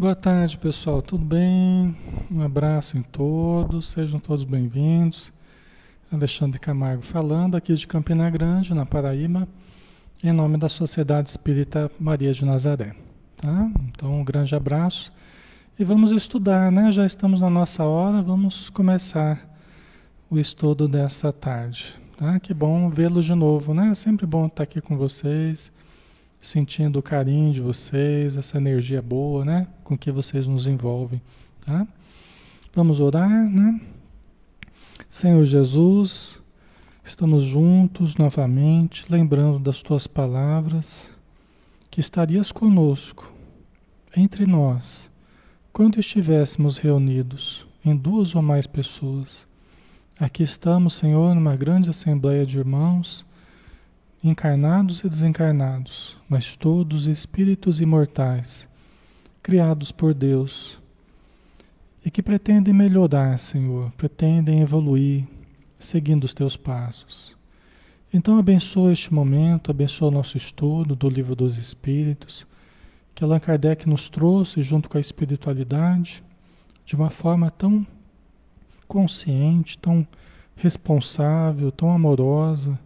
Boa tarde, pessoal. Tudo bem? Um abraço em todos. Sejam todos bem-vindos. Alexandre Camargo falando aqui de Campina Grande, na Paraíba, em nome da Sociedade Espírita Maria de Nazaré. Tá? Então, um grande abraço. E vamos estudar, né? Já estamos na nossa hora, vamos começar o estudo dessa tarde. Tá? Que bom vê-los de novo, né? Sempre bom estar aqui com vocês sentindo o carinho de vocês, essa energia boa, né? Com que vocês nos envolvem, tá? Vamos orar, né? Senhor Jesus, estamos juntos novamente, lembrando das tuas palavras, que estarias conosco, entre nós, quando estivéssemos reunidos em duas ou mais pessoas. Aqui estamos, Senhor, numa grande assembleia de irmãos encarnados e desencarnados, mas todos espíritos imortais, criados por Deus e que pretendem melhorar, Senhor, pretendem evoluir, seguindo os teus passos. Então abençoa este momento, abençoa o nosso estudo do Livro dos Espíritos, que Allan Kardec nos trouxe junto com a espiritualidade, de uma forma tão consciente, tão responsável, tão amorosa,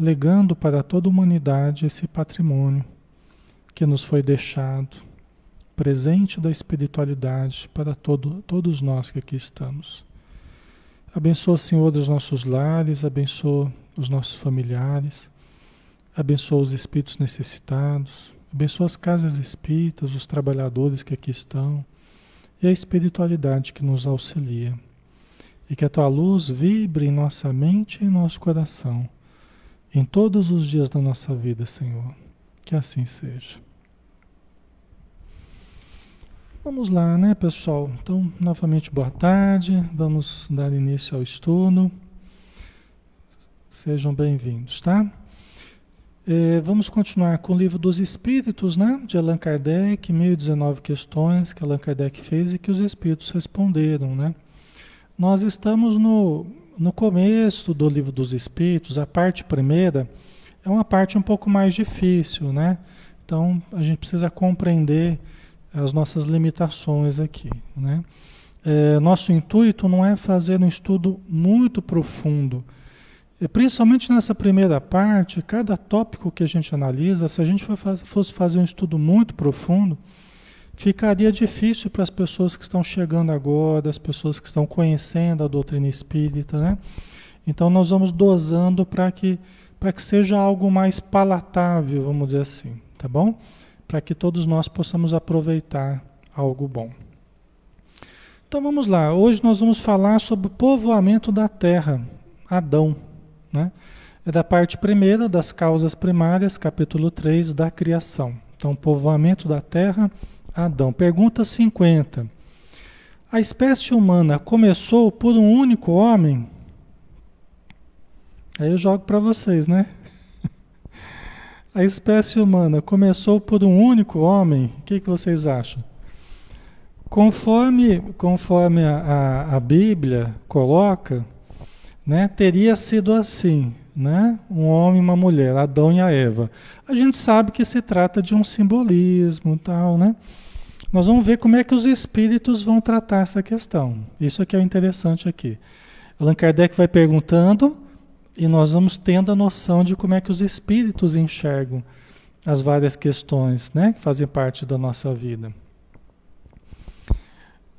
legando para toda a humanidade esse patrimônio que nos foi deixado, presente da espiritualidade para todo, todos nós que aqui estamos. Abençoa, Senhor, os nossos lares, abençoa os nossos familiares, abençoa os espíritos necessitados, abençoa as casas espíritas, os trabalhadores que aqui estão e a espiritualidade que nos auxilia. E que a tua luz vibre em nossa mente e em nosso coração em todos os dias da nossa vida, Senhor. Que assim seja. Vamos lá, né, pessoal? Então, novamente, boa tarde. Vamos dar início ao estudo. Sejam bem-vindos, tá? É, vamos continuar com o livro dos Espíritos, né? De Allan Kardec, 1019 questões que Allan Kardec fez e que os Espíritos responderam, né? Nós estamos no no começo do livro dos Espíritos, a parte primeira é uma parte um pouco mais difícil, né? Então a gente precisa compreender as nossas limitações aqui, né? É, nosso intuito não é fazer um estudo muito profundo. E principalmente nessa primeira parte, cada tópico que a gente analisa, se a gente fosse fazer um estudo muito profundo, ficaria difícil para as pessoas que estão chegando agora, as pessoas que estão conhecendo a doutrina espírita, né? Então nós vamos dosando para que para que seja algo mais palatável, vamos dizer assim, tá bom? Para que todos nós possamos aproveitar algo bom. Então vamos lá. Hoje nós vamos falar sobre o povoamento da terra, Adão, né? É da parte primeira das causas primárias, capítulo 3 da criação. Então, povoamento da terra, Adão. Pergunta 50. A espécie humana começou por um único homem? Aí eu jogo para vocês, né? A espécie humana começou por um único homem? O que, que vocês acham? Conforme, conforme a, a, a Bíblia coloca, né, teria sido assim, né? Um homem e uma mulher, Adão e a Eva. A gente sabe que se trata de um simbolismo, tal, né? Nós vamos ver como é que os espíritos vão tratar essa questão. Isso aqui é o interessante aqui. Allan Kardec vai perguntando e nós vamos tendo a noção de como é que os espíritos enxergam as várias questões, né, que fazem parte da nossa vida.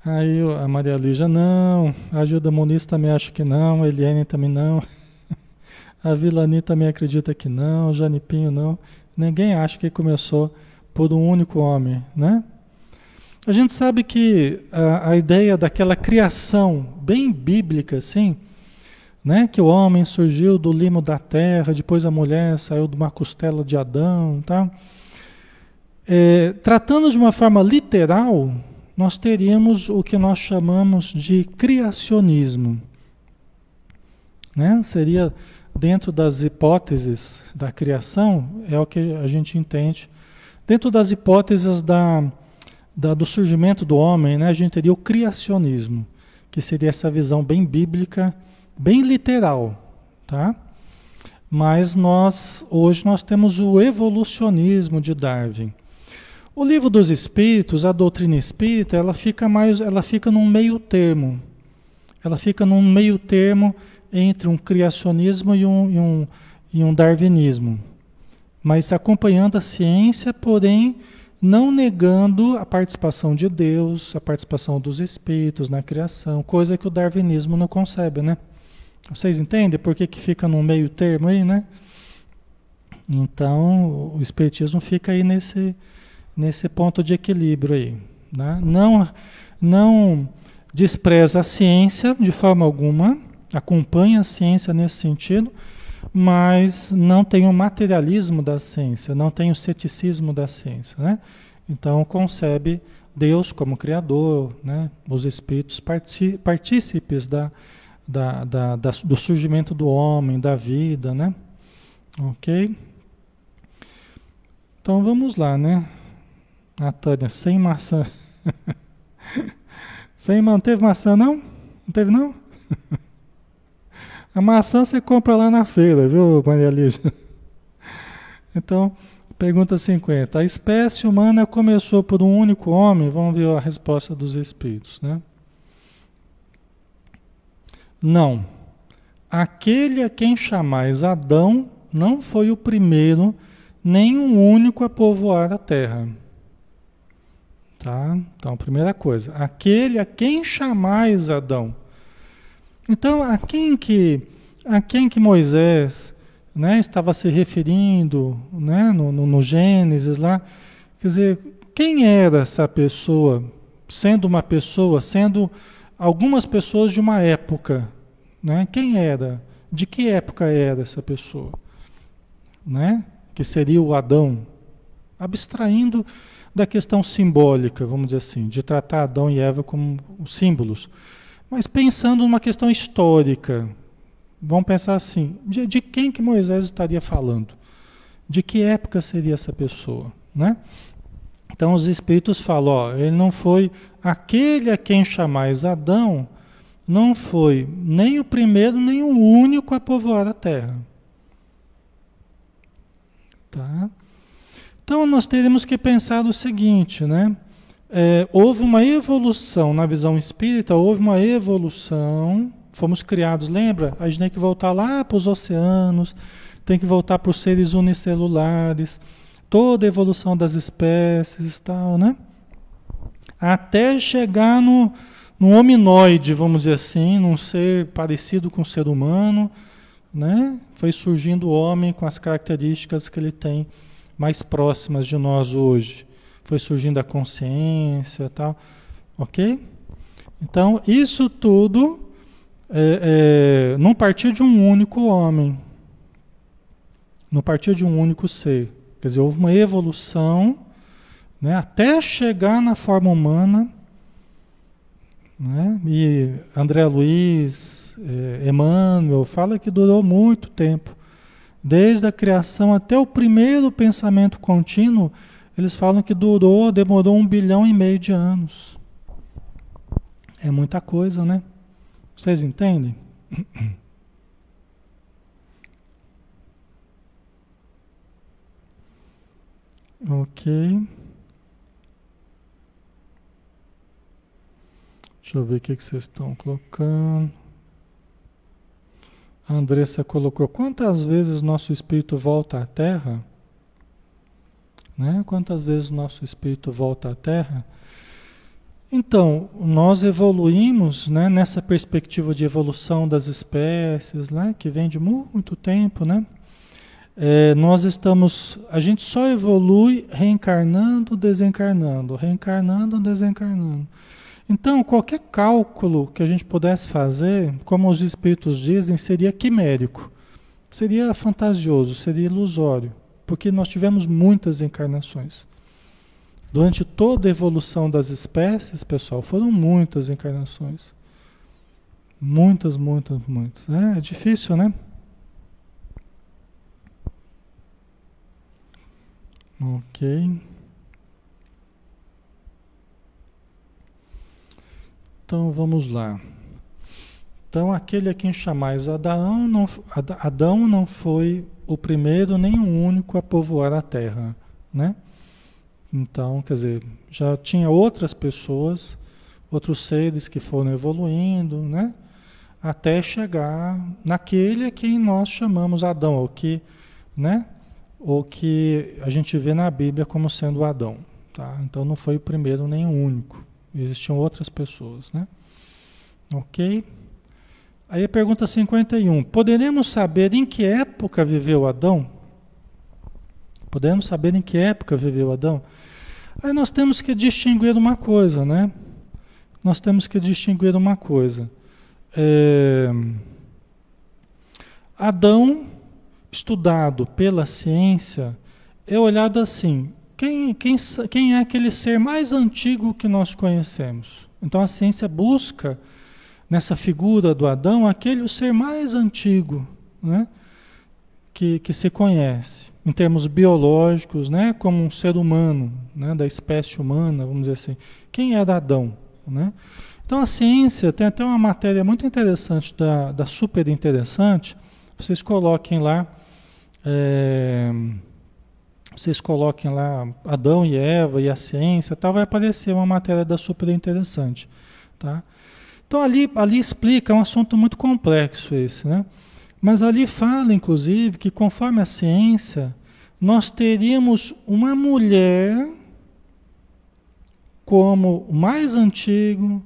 Aí a Maria Lígia não, a Gilda Muniz também acha que não, a Eliane também não, a Vilani também acredita que não, o Janipinho não. Ninguém acha que começou por um único homem, né? A gente sabe que a, a, ideia daquela criação bem bíblica, assim, né? que o homem surgiu do limo da terra, depois a mulher saiu de uma costela de Adão, tá? É, tratando de uma forma literal, nós teríamos o que nós chamamos de criacionismo. Né? Seria dentro das hipóteses da criação, é o que a gente entende. Dentro das hipóteses da da, do surgimento do homem, né, a gente teria o criacionismo, que seria essa visão bem bíblica, bem literal, tá? Mas nós hoje nós temos o evolucionismo de Darwin. O livro dos Espíritos, a doutrina espírita, ela fica mais, ela fica num meio termo. Ela fica num meio termo entre um criacionismo e um, e um, e um darwinismo. Mas acompanhando a ciência, porém não negando a participação de Deus, a participação dos espíritos na criação, coisa que o darwinismo não concebe, né? Vocês entendem por que, que fica no meio termo aí, né? Então, o espiritismo fica aí nesse, nesse ponto de equilíbrio aí. Né? Não, não despreza a ciência de forma alguma, acompanha a ciência nesse sentido, mas não tem o materialismo da ciência, não tem o ceticismo da ciência. Né? Então, concebe Deus como Criador, né? os espíritos partícipes da, da, da, da, do surgimento do homem, da vida. Né? Ok? Então vamos lá, né? A Tânia, sem maçã. sem teve maçã não? Não teve não? A maçã você compra lá na feira, viu, Maria Lígia? Então, pergunta 50. A espécie humana começou por um único homem? Vamos ver a resposta dos espíritos, né? Não. Aquele a quem chamais Adão não foi o primeiro nem um único a povoar a terra. Tá? Então, primeira coisa, aquele a quem chamais Adão. Então, a quem que, a quem que Moisés né, estava se referindo né, no, no, no Gênesis lá? Quer dizer, quem era essa pessoa, sendo uma pessoa, sendo algumas pessoas de uma época? Né? Quem era? De que época era essa pessoa? Né? que seria o Adão, abstraindo da questão simbólica, vamos dizer assim, de tratar Adão e Eva como símbolos, mas pensando numa questão histórica. Vamos pensar assim, de, de quem que Moisés estaria falando? De que época seria essa pessoa, né? Então os espíritos falam, ó, ele não foi aquele a quem chamais Adão, não foi nem o primeiro nem o único a povoar a terra. Tá? Então nós teremos que pensar o seguinte, né? É, houve uma evolução na visão espírita, houve uma evolução, fomos criados, lembra? A gente tem que voltar lá para os oceanos, tem que voltar para os seres unicelulares, toda a evolução das espécies e tal, né? Até chegar no, no hominoide, vamos dizer assim, num ser parecido com o ser humano, né? Foi surgindo o homem com as características que ele tem mais próximas de nós hoje. Foi surgindo a consciência, tal, ok? Então isso tudo é, é, não partiu de um único homem, não partiu de um único ser. Quer dizer, houve uma evolução, né? Até chegar na forma humana. Né? E André Luiz, é, Emmanuel fala que durou muito tempo. Desde a criação até o primeiro pensamento contínuo, eles falam que durou, demorou um bilhão e meio de anos. É muita coisa, né? Vocês entendem? Ok. Deixa eu ver o que, vocês estão colocando. A Andressa colocou: quantas vezes nosso espírito volta à Terra? Né? Quantas vezes nosso espírito volta à Terra? Então, nós evoluímos né, nessa perspectiva de evolução das espécies, né, que vem de muito tempo, né? É, nós estamos, a gente só evolui reencarnando, desencarnando, reencarnando, desencarnando. Então, qualquer cálculo que a gente pudesse fazer, como os espíritos dizem, seria quimérico. Seria fantasioso, seria ilusório, porque nós tivemos muitas encarnações. Durante toda a evolução das espécies, pessoal, foram muitas encarnações. Muitas, muitas, muitas. É, é difícil, né? Ok. Então vamos lá. Então aquele a quem chamais Adão não, Adão não foi o primeiro nem o único a povoar a terra, né? Então, quer dizer, já tinha outras pessoas, outros seres que foram evoluindo, né? Até chegar naquele a quem nós chamamos Adão, o que, né? O que a gente vê na Bíblia como sendo Adão, tá? Então não foi o primeiro nem o único. Existiam outras pessoas, né? Ok? Aí a pergunta 51. Poderemos saber em que época viveu Adão? Podemos saber em que época viveu Adão? Aí nós temos que distinguir uma coisa, né? Nós temos que distinguir uma coisa. É... Adão, estudado pela ciência, é olhado assim: quem, quem, quem é aquele ser mais antigo que nós conhecemos? Então a ciência busca nessa figura do Adão aquele o ser mais antigo, né? Que, que se conhece em termos biológicos, né, como um ser humano, né, da espécie humana, vamos dizer assim. Quem é Adão? Né? Então a ciência tem até uma matéria muito interessante, da, da super interessante, vocês coloquem lá, é, vocês coloquem lá Adão e Eva e a ciência, tal, vai aparecer uma matéria da super interessante. Tá? Então ali, ali explica, é um assunto muito complexo esse, né? Mas ali fala, inclusive, que conforme a ciência, nós teríamos uma mulher como o mais antigo,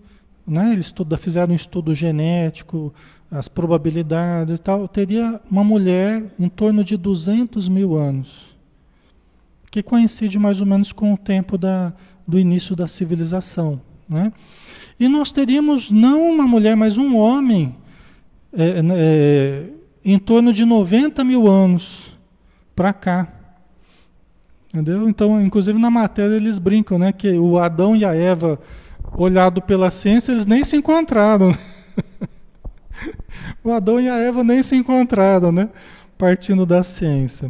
né? eles estuda, fizeram um estudo genético, as probabilidades e tal, teria uma mulher em torno de 200 mil anos, que coincide mais ou menos com o tempo da, do início da civilização. Né? E nós teríamos não uma mulher, mas um homem é, é, em torno de 90 mil anos para cá. Entendeu? Então, inclusive na matéria eles brincam, né? Que o Adão e a Eva, olhado pela ciência, eles nem se encontraram. o Adão e a Eva nem se encontraram, né? Partindo da ciência.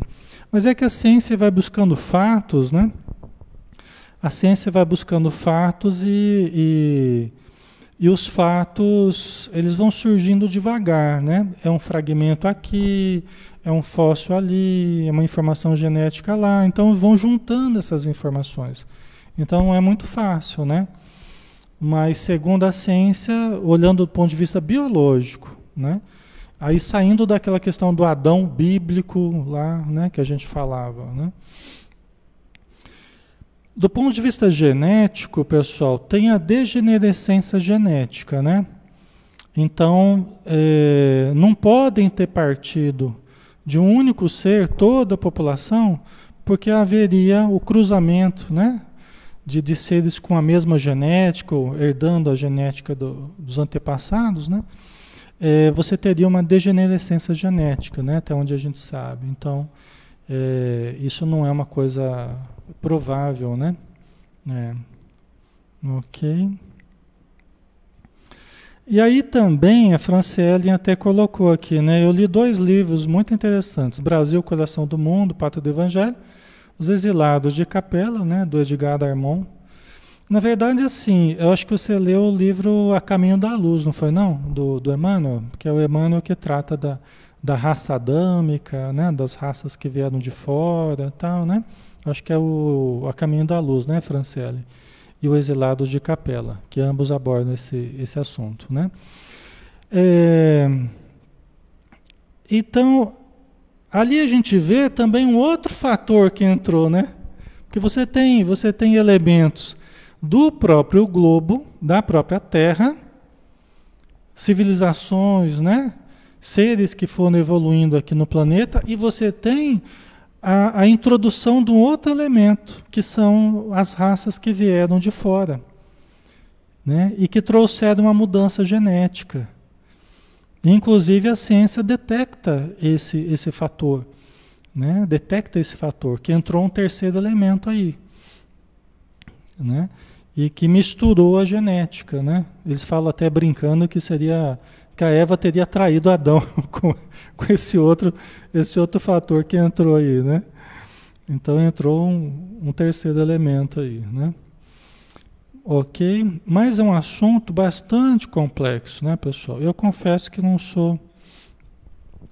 Mas é que a ciência vai buscando fatos, né? A ciência vai buscando fatos e, e e os fatos, eles vão surgindo devagar, né? É um fragmento aqui, é um fóssil ali, é uma informação genética lá. Então vão juntando essas informações. Então é muito fácil, né? Mas segundo a ciência, olhando do ponto de vista biológico, né? Aí saindo daquela questão do Adão bíblico lá, né, que a gente falava, né? Do ponto de vista genético, pessoal, tem a degenerescência genética, né? Então, é, não podem ter partido de um único ser toda a população, porque haveria o cruzamento, né? De, de seres com a mesma genética, herdando a genética do, dos antepassados, né? É, você teria uma degenerescência genética, né? Até onde a gente sabe. Então, é, isso não é uma coisa provável, né? É. Ok. E aí também a Franciele até colocou aqui, né? Eu li dois livros muito interessantes: Brasil, Coração do Mundo, Pátria do Evangelho, Os Exilados de Capela, né? Do Edgar Armon. Na verdade, assim, eu acho que você leu o livro A Caminho da Luz, não foi não? Do, do Emmanuel, que é o Emmanuel que trata da, da raça adâmica, né? Das raças que vieram de fora, tal, né? Acho que é o A Caminho da Luz, né, Franciele? E o Exilado de Capela, que ambos abordam esse, esse assunto, né? É, então, ali a gente vê também um outro fator que entrou, né? Porque você tem, você tem elementos do próprio globo, da própria Terra, civilizações, né? Seres que foram evoluindo aqui no planeta, e você tem a, a introdução de um outro elemento, que são as raças que vieram de fora, né? e que trouxeram uma mudança genética. Inclusive a ciência detecta esse, esse fator, né? detecta esse fator, que entrou um terceiro elemento aí. Né? E que misturou a genética. Né? Eles falam até brincando que seria que a Eva teria traído Adão com, com esse outro esse outro fator que entrou aí, né? Então entrou um, um terceiro elemento aí, né? Ok, mas é um assunto bastante complexo, né, pessoal? Eu confesso que não sou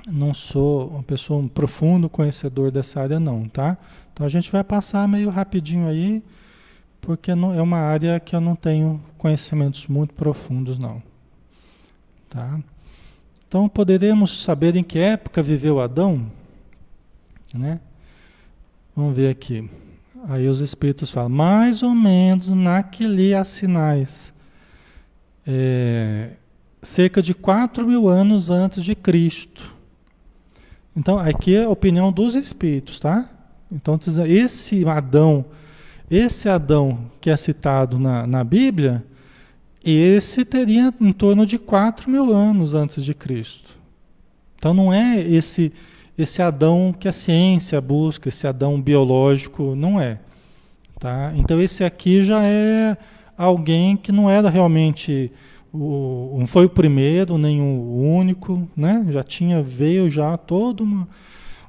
não sou uma pessoa um profundo conhecedor dessa área não, tá? Então a gente vai passar meio rapidinho aí, porque não, é uma área que eu não tenho conhecimentos muito profundos não, tá? Então poderemos saber em que época viveu Adão, né? Vamos ver aqui. Aí os espíritos falam, mais ou menos naquele há sinais. É, cerca de 4 mil anos antes de Cristo. Então, aqui é a opinião dos espíritos, tá? Então, esse Adão, esse Adão que é citado na, na Bíblia, esse teria em torno de 4 mil anos antes de Cristo. Então, não é esse, esse Adão que a ciência busca, esse Adão biológico, não é. Tá? Então, esse aqui já é alguém que não era realmente o, não foi o primeiro nem o único, né? Já tinha veio já todo uma,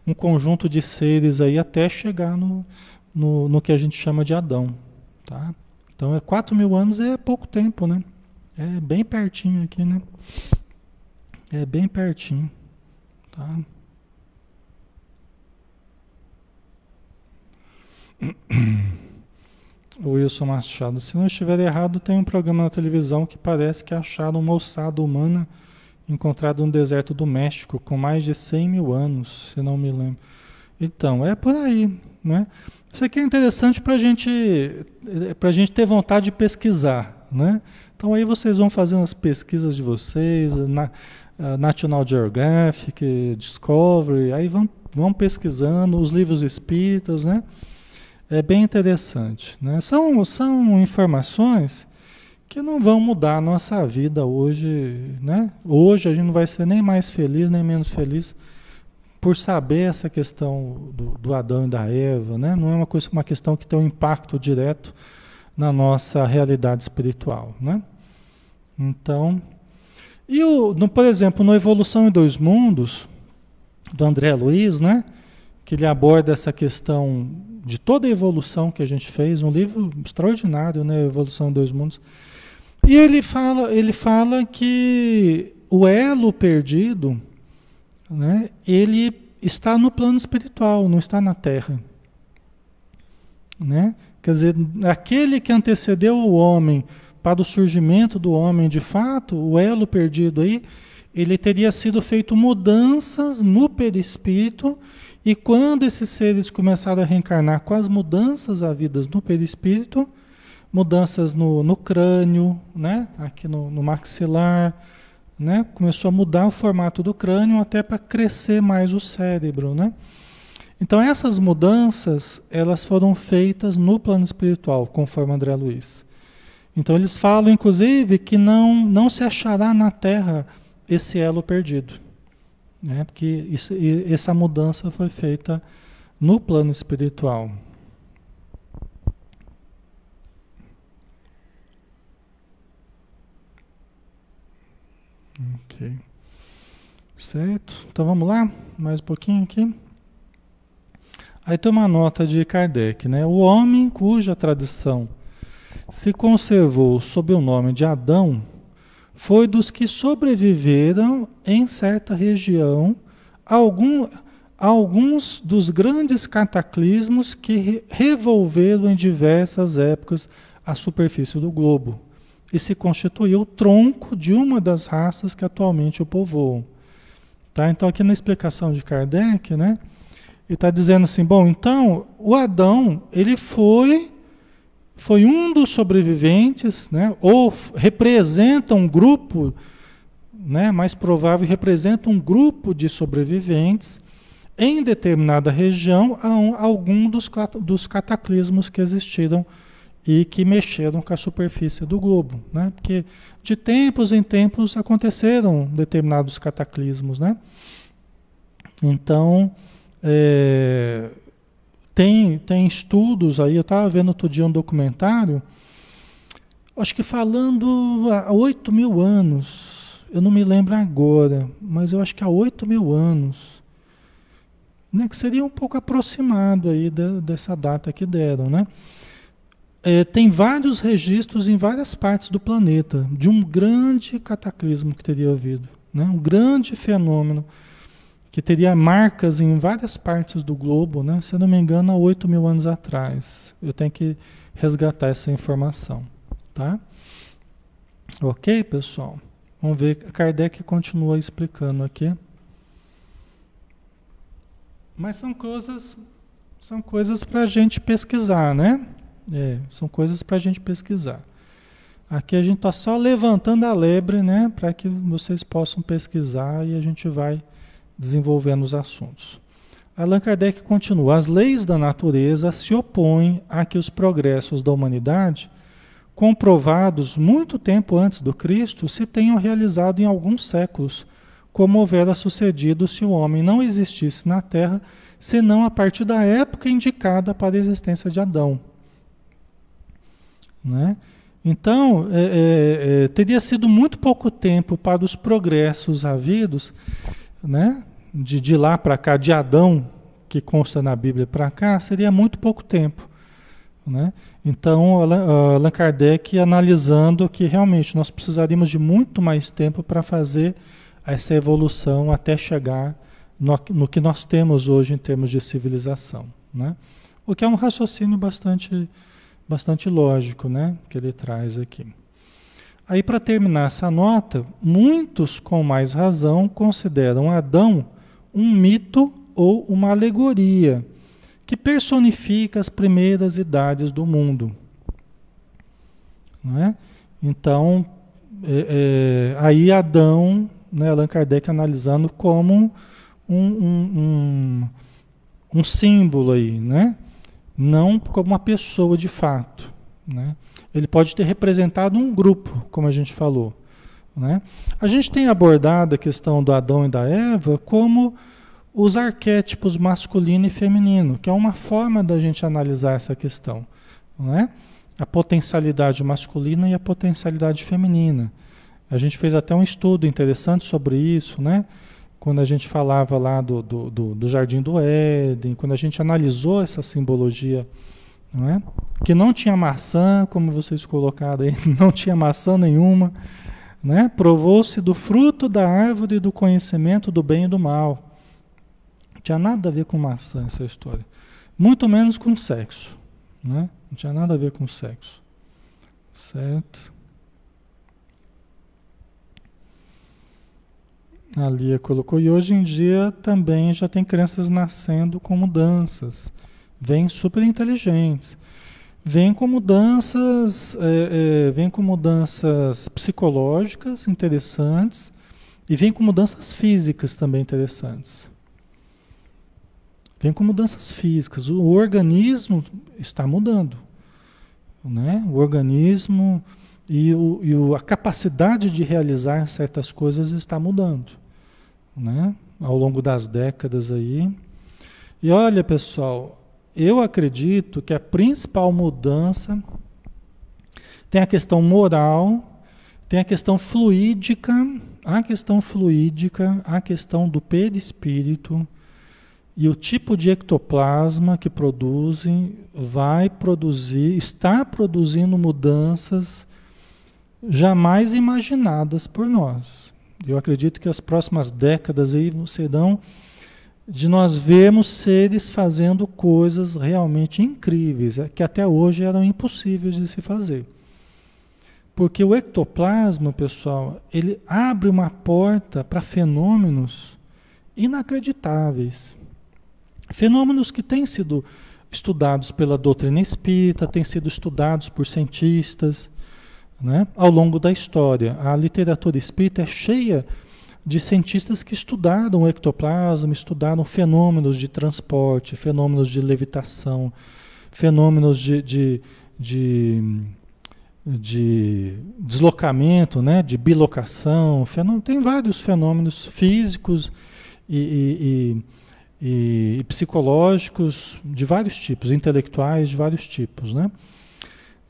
um conjunto de seres aí até chegar no, no, no, que a gente chama de Adão, tá? Então é 4 mil anos é pouco tempo, né? É bem pertinho aqui, né? É bem pertinho, tá? O Wilson Machado. Se não estiver errado, tem um programa na televisão que parece que acharam uma ossada humana encontrada no deserto do México com mais de 100 mil anos, se não me lembro. Então, é por aí, né? Isso aqui é interessante para gente, a gente ter vontade de pesquisar, né? Então aí vocês vão fazendo as pesquisas de vocês, na, National Geographic, Discovery, aí vão, vão pesquisando os livros espíritas, né? é bem interessante. Né? São, são informações que não vão mudar a nossa vida hoje. Né? Hoje a gente não vai ser nem mais feliz, nem menos feliz por saber essa questão do, do Adão e da Eva. Né? Não é uma, coisa, uma questão que tem um impacto direto na nossa realidade espiritual. Né? Então, e o, no, por exemplo, no Evolução em Dois Mundos, do André Luiz, né? que ele aborda essa questão de toda a evolução que a gente fez, um livro extraordinário, né, Evolução dos Mundos. E ele fala, ele fala que o elo perdido, né, ele está no plano espiritual, não está na Terra. Né? Quer dizer, aquele que antecedeu o homem para o surgimento do homem de fato, o elo perdido aí, ele teria sido feito mudanças no perispírito e quando esses seres começaram a reencarnar com as mudanças havidas no perispírito, mudanças no, no crânio, né? aqui no, no maxilar, né? começou a mudar o formato do crânio até para crescer mais o cérebro. Né? Então essas mudanças elas foram feitas no plano espiritual, conforme André Luiz. Então eles falam, inclusive, que não, não se achará na Terra esse elo perdido. Né? Porque isso, essa mudança foi feita no plano espiritual. Ok. Certo? Então vamos lá? Mais um pouquinho aqui. Aí tem uma nota de Kardec, né? O homem cuja tradição se conservou sob o nome de Adão foi dos que sobreviveram em certa região algum, alguns dos grandes cataclismos que revolveram em diversas épocas a superfície do globo e se constituiu o tronco de uma das raças que atualmente o povoam. Tá? Então, aqui na explicação de Kardec, né, ele está dizendo assim: bom, então o Adão ele foi foi um dos sobreviventes, né, ou representa um grupo, né, mais provável, representa um grupo de sobreviventes em determinada região a, um, algum dos, dos cataclismos que existiram e que mexeram com a superfície do globo, né? Porque de tempos em tempos aconteceram determinados cataclismos, né? Então, é, tem, tem estudos aí, eu estava vendo outro dia um documentário, acho que falando há 8 mil anos, eu não me lembro agora, mas eu acho que há 8 mil anos, né, que seria um pouco aproximado aí de, dessa data que deram, né? É, tem vários registros em várias partes do planeta de um grande cataclismo que teria havido, né? um grande fenômeno que teria marcas em várias partes do globo, né? Se não me engano, há 8 mil anos atrás. Eu tenho que resgatar essa informação, tá? Ok, pessoal? Vamos ver, Kardec continua explicando aqui. Mas são coisas, são coisas para a gente pesquisar, né? É, são coisas para a gente pesquisar. Aqui a gente está só levantando a lebre, né? Para que vocês possam pesquisar e a gente vai desenvolvendo os assuntos. Allan Kardec continua: as leis da natureza se opõem a que os progressos da humanidade, comprovados muito tempo antes do Cristo, se tenham realizado em alguns séculos, como houvera sucedido se o homem não existisse na Terra, senão a partir da época indicada para a existência de Adão. Né? Então, é, é, é, teria sido muito pouco tempo para os progressos havidos, né? de, de lá para cá, de Adão, que consta na Bíblia, para cá, seria muito pouco tempo. Né? Então, Allan Kardec analisando que realmente nós precisaríamos de muito mais tempo para fazer essa evolução até chegar no, no, que nós temos hoje em termos de civilização. Né? O que é um raciocínio bastante bastante lógico, né, que ele traz aqui. Aí para terminar essa nota, muitos com mais razão consideram Adão um mito ou uma alegoria que personifica as primeiras idades do mundo. Não é? Então, é, é, aí Adão, né, Allan Kardec analisando como um, um, um, um símbolo aí, né? Não como uma pessoa de fato. Né? Ele pode ter representado um grupo, como a gente falou. Né? A gente tem abordado a questão do Adão e da Eva como os arquétipos masculino e feminino, que é uma forma da gente analisar essa questão. Né? A potencialidade masculina e a potencialidade feminina. A gente fez até um estudo interessante sobre isso, né? Quando a gente falava lá do, do, do, do, Jardim do Éden, quando a gente analisou essa simbologia, não é? que não tinha maçã, como vocês colocaram aí, não tinha maçã nenhuma, né? provou-se do fruto da árvore do conhecimento do bem e do mal. Não tinha nada a ver com maçã essa história. Muito menos com sexo. Né? Não tinha nada a ver com sexo. Certo? A Lia colocou. E hoje em dia também já tem crianças nascendo com mudanças. Vêm super inteligentes. Vêm com mudanças, é, é, vem com mudanças psicológicas interessantes e vem com mudanças físicas também interessantes. Vem com mudanças físicas. O organismo está mudando. Né? O organismo e, o, e a capacidade de realizar certas coisas está mudando né? ao longo das décadas aí. E olha, pessoal, eu acredito que a principal mudança tem a questão moral, tem a questão fluídica, a questão fluídica, a questão do perispírito e o tipo de ectoplasma que produzem vai produzir, está produzindo mudanças jamais imaginadas por nós. Eu acredito que as próximas décadas aí serão de nós vermos seres fazendo coisas realmente incríveis, é, que até hoje eram impossíveis de se fazer. Porque o ectoplasma, pessoal, ele abre uma porta para fenômenos inacreditáveis. Fenômenos que têm sido estudados pela doutrina espírita, têm sido estudados por cientistas, né? ao longo da história. A literatura espírita é cheia de cientistas que estudaram o ectoplasma, estudaram fenômenos de transporte, fenômenos de levitação, fenômenos de, de, de, de deslocamento, né? de bilocação, tem vários fenômenos físicos e, e, e, e psicológicos de vários tipos, intelectuais de vários tipos. Né?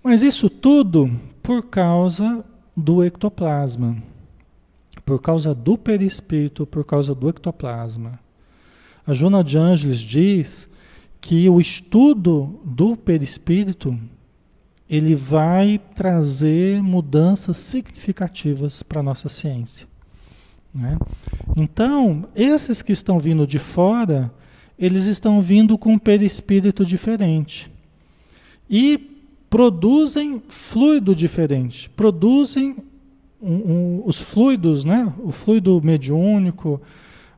Mas isso tudo por causa do ectoplasma, por causa do perispírito, por causa do ectoplasma. A Jona de Angeles diz que o estudo do perispírito ele vai trazer mudanças significativas para a nossa ciência. Né? Então, esses que estão vindo de fora, eles estão vindo com um perispírito diferente. E produzem fluido diferente, produzem um, um, os fluidos, né? o fluido mediúnico,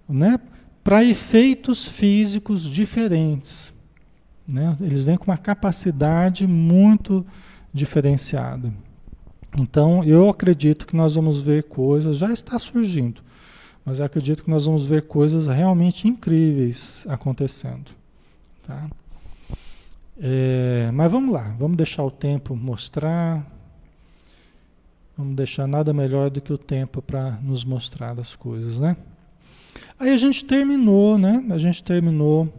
né? para efeitos físicos diferentes. Né? Eles vêm com uma capacidade muito diferenciada. Então, eu acredito que nós vamos ver coisas, já está surgindo, mas eu acredito que nós vamos ver coisas realmente incríveis acontecendo. Tá? É, mas vamos lá, vamos deixar o tempo mostrar. Vamos deixar nada melhor do que o tempo para nos mostrar as coisas, né? Aí a gente terminou, né? A gente terminou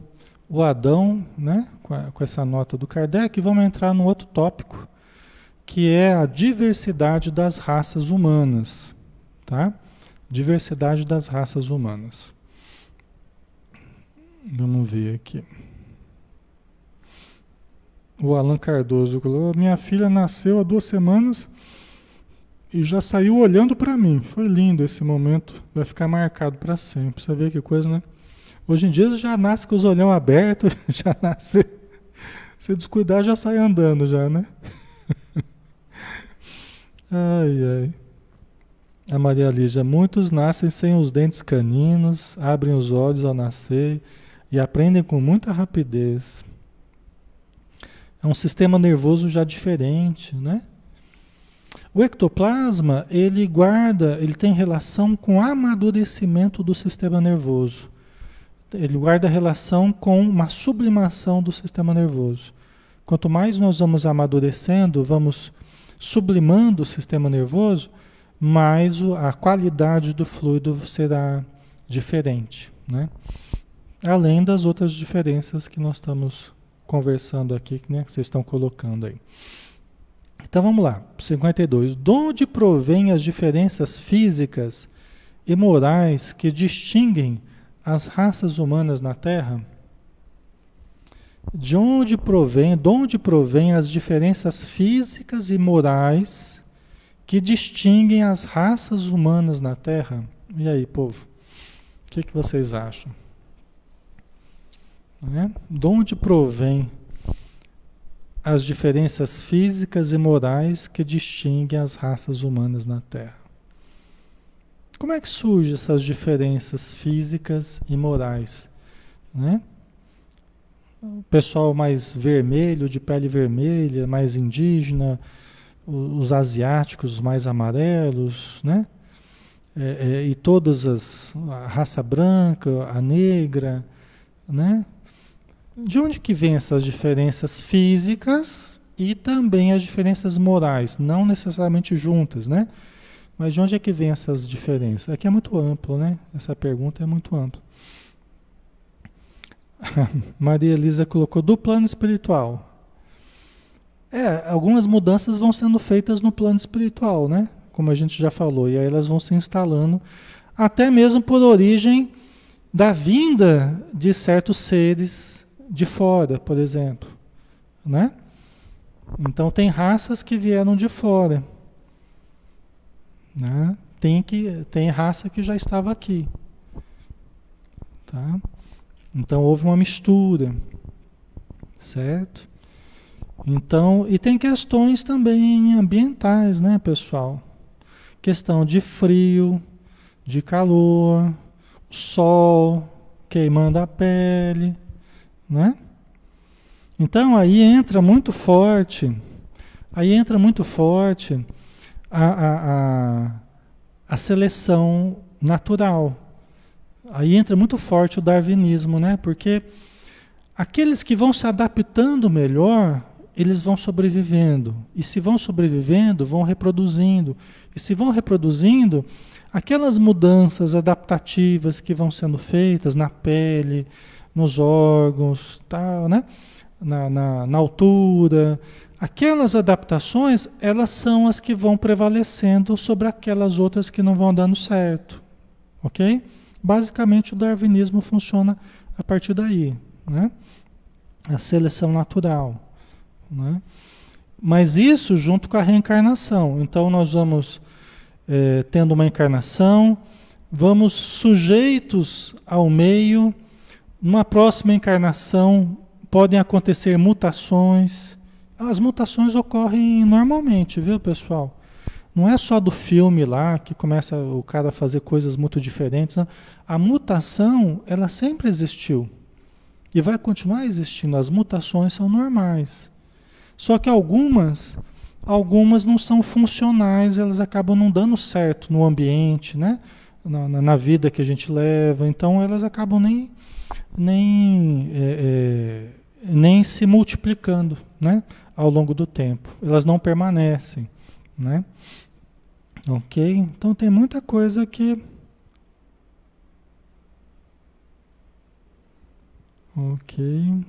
o Adão, né? Com, a, com essa nota do Kardec. Vamos entrar no outro tópico, que é a diversidade das raças humanas, tá? Diversidade das raças humanas. Vamos ver aqui. O Alan Cardoso falou: Minha filha nasceu há duas semanas e já saiu olhando para mim. Foi lindo esse momento, vai ficar marcado para sempre. Você vê que coisa, né? Hoje em dia já nasce com os olhão abertos, já nasce. Se descuidar, já sai andando, já, né? Ai, ai. A Maria Lígia, muitos nascem sem os dentes caninos, abrem os olhos ao nascer e aprendem com muita rapidez. É um sistema nervoso já diferente, né? O ectoplasma, ele guarda, ele tem relação com o amadurecimento do sistema nervoso. Ele guarda relação com uma sublimação do sistema nervoso. Quanto mais nós vamos amadurecendo, vamos sublimando o sistema nervoso, mais a qualidade do fluido será diferente, né? Além das outras diferenças que nós estamos conversando aqui, né, que vocês estão colocando aí. Então vamos lá, 52. De onde provém as diferenças físicas e morais que distinguem as raças humanas na Terra? De onde provém, de onde provém as diferenças físicas e morais que distinguem as raças humanas na Terra? E aí, povo? O que, que vocês acham? Né? De onde provém as diferenças físicas e morais que distinguem as raças humanas na Terra? Como é que surgem essas diferenças físicas e morais? Né? o pessoal mais vermelho, de pele vermelha, mais indígena, os asiáticos mais amarelos, né? É, é, e todas as a raça branca, a negra, né? De onde que vem essas diferenças físicas e também as diferenças morais, não necessariamente juntas, né? Mas de onde é que vem essas diferenças? Aqui é muito amplo, né? Essa pergunta é muito ampla. Maria Elisa colocou do plano espiritual. É, algumas mudanças vão sendo feitas no plano espiritual, né? Como a gente já falou, e aí elas vão se instalando, até mesmo por origem da vinda de certos seres de fora, por exemplo, né? Então tem raças que vieram de fora, né? Tem que tem raça que já estava aqui, tá? Então houve uma mistura, certo? Então, e tem questões também ambientais, né, pessoal? Questão de frio, de calor, sol queimando a pele, né? Então aí entra muito forte, aí entra muito forte a, a, a, a seleção natural. Aí entra muito forte o darwinismo, né? Porque aqueles que vão se adaptando melhor, eles vão sobrevivendo. E se vão sobrevivendo, vão reproduzindo. E se vão reproduzindo, aquelas mudanças adaptativas que vão sendo feitas na pele, nos órgãos, tal, né? na, na, na altura, aquelas adaptações, elas são as que vão prevalecendo sobre aquelas outras que não vão dando certo. Ok? Basicamente, o darwinismo funciona a partir daí, né? A seleção natural, né? Mas isso junto com a reencarnação. Então, nós vamos é, tendo uma encarnação, vamos sujeitos ao meio, numa próxima encarnação podem acontecer mutações. As mutações ocorrem normalmente, viu, pessoal? Não é só do filme lá que começa o cara a fazer coisas muito diferentes. Não. A mutação, ela sempre existiu. E vai continuar existindo. As mutações são normais. Só que algumas, algumas não são funcionais, elas acabam não dando certo no ambiente, né? Na, na, vida que a gente leva. Então elas acabam nem, nem é, é, nem se multiplicando né, ao longo do tempo. Elas não permanecem. Né? Ok? Então tem muita coisa que. Ok.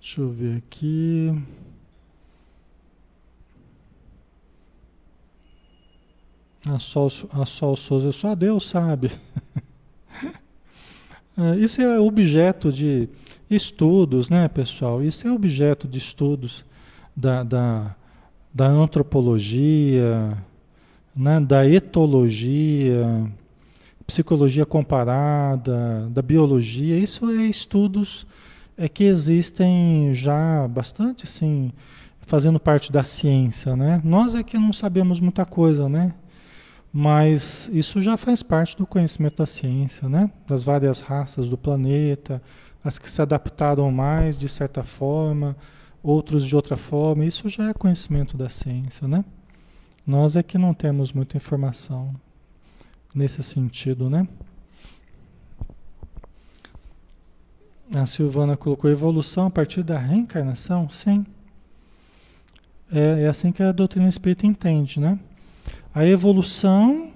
Deixa eu ver aqui. A Sol, a Sol Souza, só Deus sabe. É, isso é objeto de estudos, né, pessoal? Isso é objeto de estudos da, da, da antropologia, né, da etologia, psicologia comparada, da biologia. Isso é estudos é que existem já bastante, sim, fazendo parte da ciência, né? Nós é que não sabemos muita coisa, né? Mas isso já faz parte do conhecimento da ciência, né? Das várias raças do planeta, as que se adaptaram mais de certa forma, outros de outra forma. Isso já é conhecimento da ciência, né? Nós é que não temos muita informação nesse sentido, né? A Silvana colocou evolução a partir da reencarnação? Sim. É, é assim que a doutrina espírita entende, né? A evolução.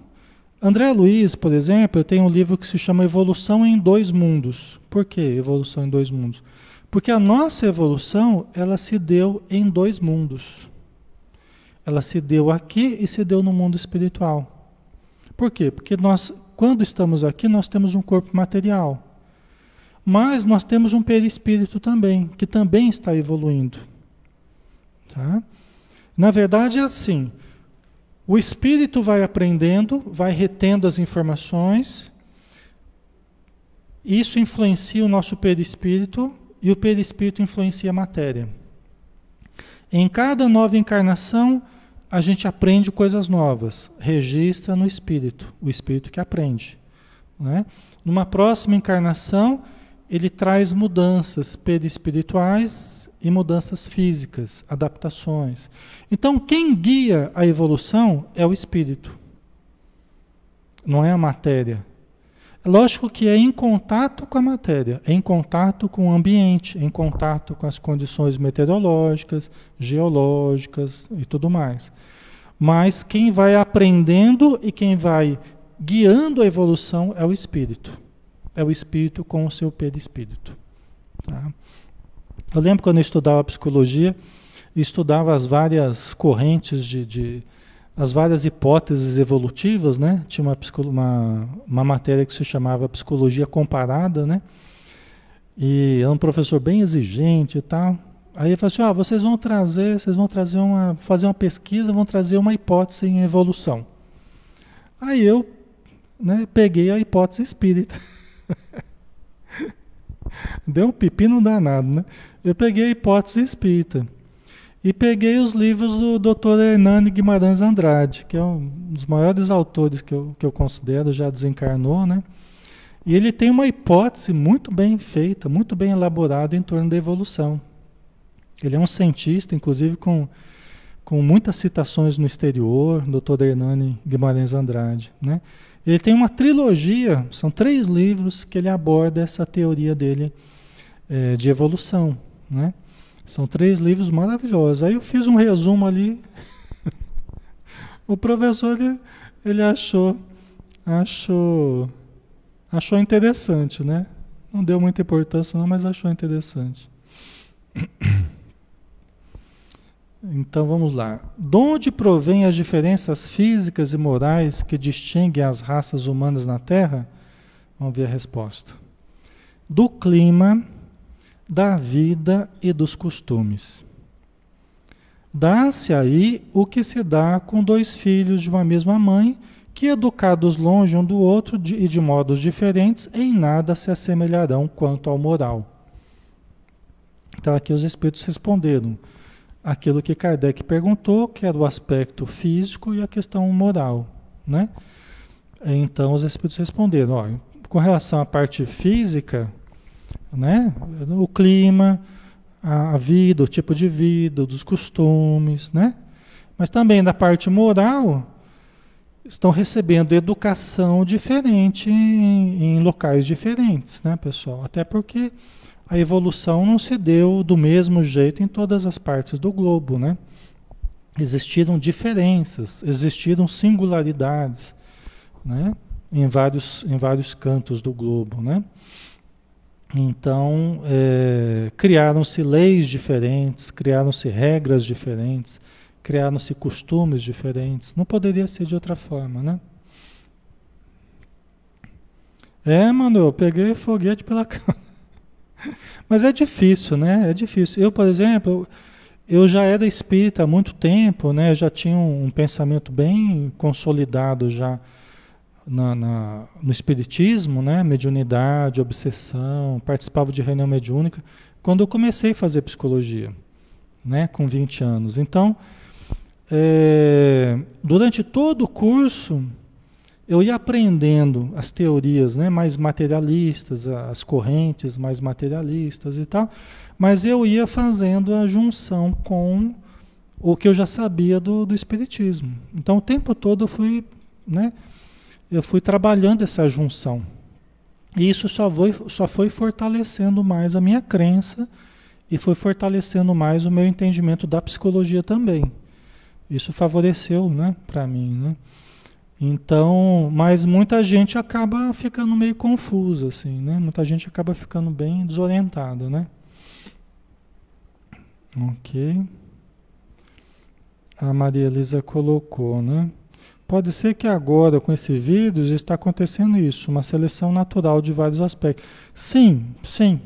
André Luiz, por exemplo, tem um livro que se chama Evolução em Dois Mundos. Por que evolução em dois mundos? Porque a nossa evolução, ela se deu em dois mundos. Ela se deu aqui e se deu no mundo espiritual. Por quê? Porque nós, quando estamos aqui, nós temos um corpo material. Mas nós temos um perispírito também, que também está evoluindo. Tá? Na verdade é assim, o espírito vai aprendendo, vai retendo as informações, isso influencia o nosso perispírito e o perispírito influencia a matéria. Em cada nova encarnação, a gente aprende coisas novas, registra no espírito, o espírito que aprende. Né? Numa próxima encarnação, ele traz mudanças perispirituais e mudanças físicas, adaptações. Então, quem guia a evolução é o espírito, não é a matéria. Lógico que é em contato com a matéria, é em contato com o ambiente, é em contato com as condições meteorológicas, geológicas e tudo mais. Mas quem vai aprendendo e quem vai guiando a evolução é o espírito. É o espírito com o seu perispírito. Tá? Eu lembro quando eu estudava psicologia, estudava as várias correntes de, de as várias hipóteses evolutivas, né? Tinha uma, uma, uma matéria que se chamava psicologia comparada, né? E era um professor bem exigente e tal. Aí ele falou assim: ah, vocês vão trazer, vocês vão trazer uma, fazer uma pesquisa, vão trazer uma hipótese em evolução. Aí eu, né, peguei a hipótese espírita. Deu um pepino danado, né? Eu peguei a hipótese espírita. E peguei os livros do Dr. Hernani Guimarães Andrade, que é um dos maiores autores que eu, que eu considero, já desencarnou, né? E ele tem uma hipótese muito bem feita, muito bem elaborada em torno da evolução. Ele é um cientista, inclusive com, com muitas citações no exterior, Dr. Hernani Guimarães Andrade, né? Ele tem uma trilogia, são três livros que ele aborda essa teoria dele é, de evolução. Né? São três livros maravilhosos. Aí eu fiz um resumo ali. o professor ele, ele achou, achou, achou interessante, né? Não deu muita importância não, mas achou interessante. Então vamos lá. De onde provém as diferenças físicas e morais que distinguem as raças humanas na Terra? Vamos ver a resposta. Do clima, da vida e dos costumes. Dá-se aí o que se dá com dois filhos de uma mesma mãe, que educados longe um do outro e de modos diferentes, em nada se assemelharão quanto ao moral. Então aqui os espíritos responderam aquilo que Kardec perguntou, que era o aspecto físico e a questão moral, né? Então os espíritos responderam, ó, com relação à parte física, né? O clima, a, vida, o tipo de vida, dos costumes, né? Mas também da parte moral, estão recebendo educação diferente em, em locais diferentes, né, pessoal? Até porque a evolução não se deu do mesmo jeito em todas as partes do globo, né? Existiram diferenças, existiram singularidades, né? Em vários, em vários cantos do globo, né? Então, é, criaram-se leis diferentes, criaram-se regras diferentes, criaram-se costumes diferentes. Não poderia ser de outra forma, né? É, mano, eu peguei foguete pela cara. Mas é difícil, né? É difícil. Eu, por exemplo, eu já era espírita há muito tempo, né? Eu já tinha um, pensamento bem consolidado já na, na, no espiritismo, né? Mediunidade, obsessão, participava de reunião mediúnica, quando eu comecei a fazer psicologia, né? Com 20 anos. Então, é, durante todo o curso, eu ia aprendendo as teorias né, mais materialistas, as correntes mais materialistas e tal, mas eu ia fazendo a junção com o que eu já sabia do, do Espiritismo. Então o tempo todo eu fui, né, eu fui trabalhando essa junção. E isso só foi, só foi fortalecendo mais a minha crença e foi fortalecendo mais o meu entendimento da psicologia também. Isso favoreceu né, para mim. Né? Então, mas muita gente acaba ficando meio confusa, assim, né? Muita gente acaba ficando bem desorientada, né? Ok. A Maria Elisa colocou, né? Pode ser que agora, com esse vírus, está acontecendo isso, uma seleção natural de vários aspectos. Sim, sim.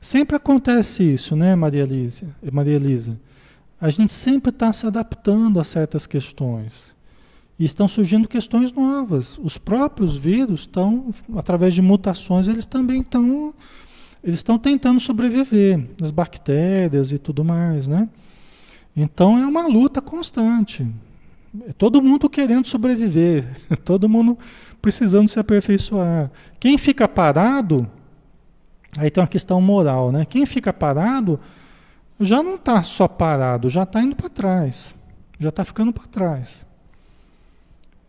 Sempre acontece isso, né, Maria Elisa? Maria Elisa? A gente sempre está se adaptando a certas questões. E estão surgindo questões novas. Os próprios vírus estão, através de mutações, eles também estão, eles estão tentando sobreviver, as bactérias e tudo mais, né? Então é uma luta constante. Todo mundo querendo sobreviver, todo mundo precisando se aperfeiçoar. Quem fica parado, aí tem uma questão moral, né? Quem fica parado já não está só parado, já está indo para trás, já está ficando para trás.